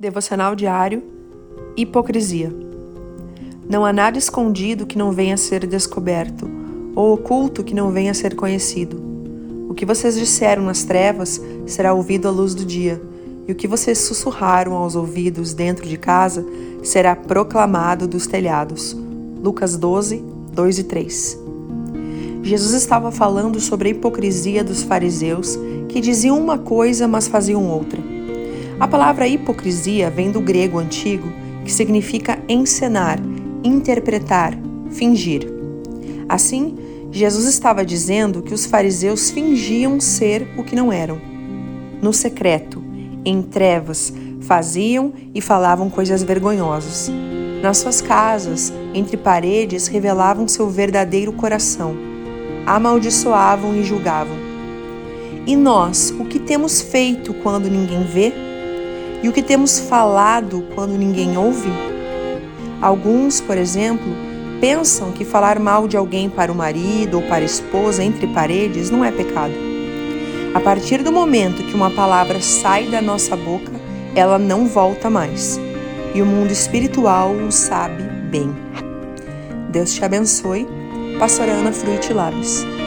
Devocional diário Hipocrisia. Não há nada escondido que não venha a ser descoberto, ou oculto que não venha a ser conhecido. O que vocês disseram nas trevas será ouvido à luz do dia, e o que vocês sussurraram aos ouvidos dentro de casa será proclamado dos telhados. Lucas 12, 2 e 3. Jesus estava falando sobre a hipocrisia dos fariseus que diziam uma coisa, mas faziam outra. A palavra hipocrisia vem do grego antigo, que significa encenar, interpretar, fingir. Assim, Jesus estava dizendo que os fariseus fingiam ser o que não eram. No secreto, em trevas, faziam e falavam coisas vergonhosas. Nas suas casas, entre paredes, revelavam seu verdadeiro coração. Amaldiçoavam e julgavam. E nós, o que temos feito quando ninguém vê? E o que temos falado quando ninguém ouve? Alguns, por exemplo, pensam que falar mal de alguém para o marido ou para a esposa entre paredes não é pecado. A partir do momento que uma palavra sai da nossa boca, ela não volta mais. E o mundo espiritual o sabe bem. Deus te abençoe. Pastora Ana Fruit Labs.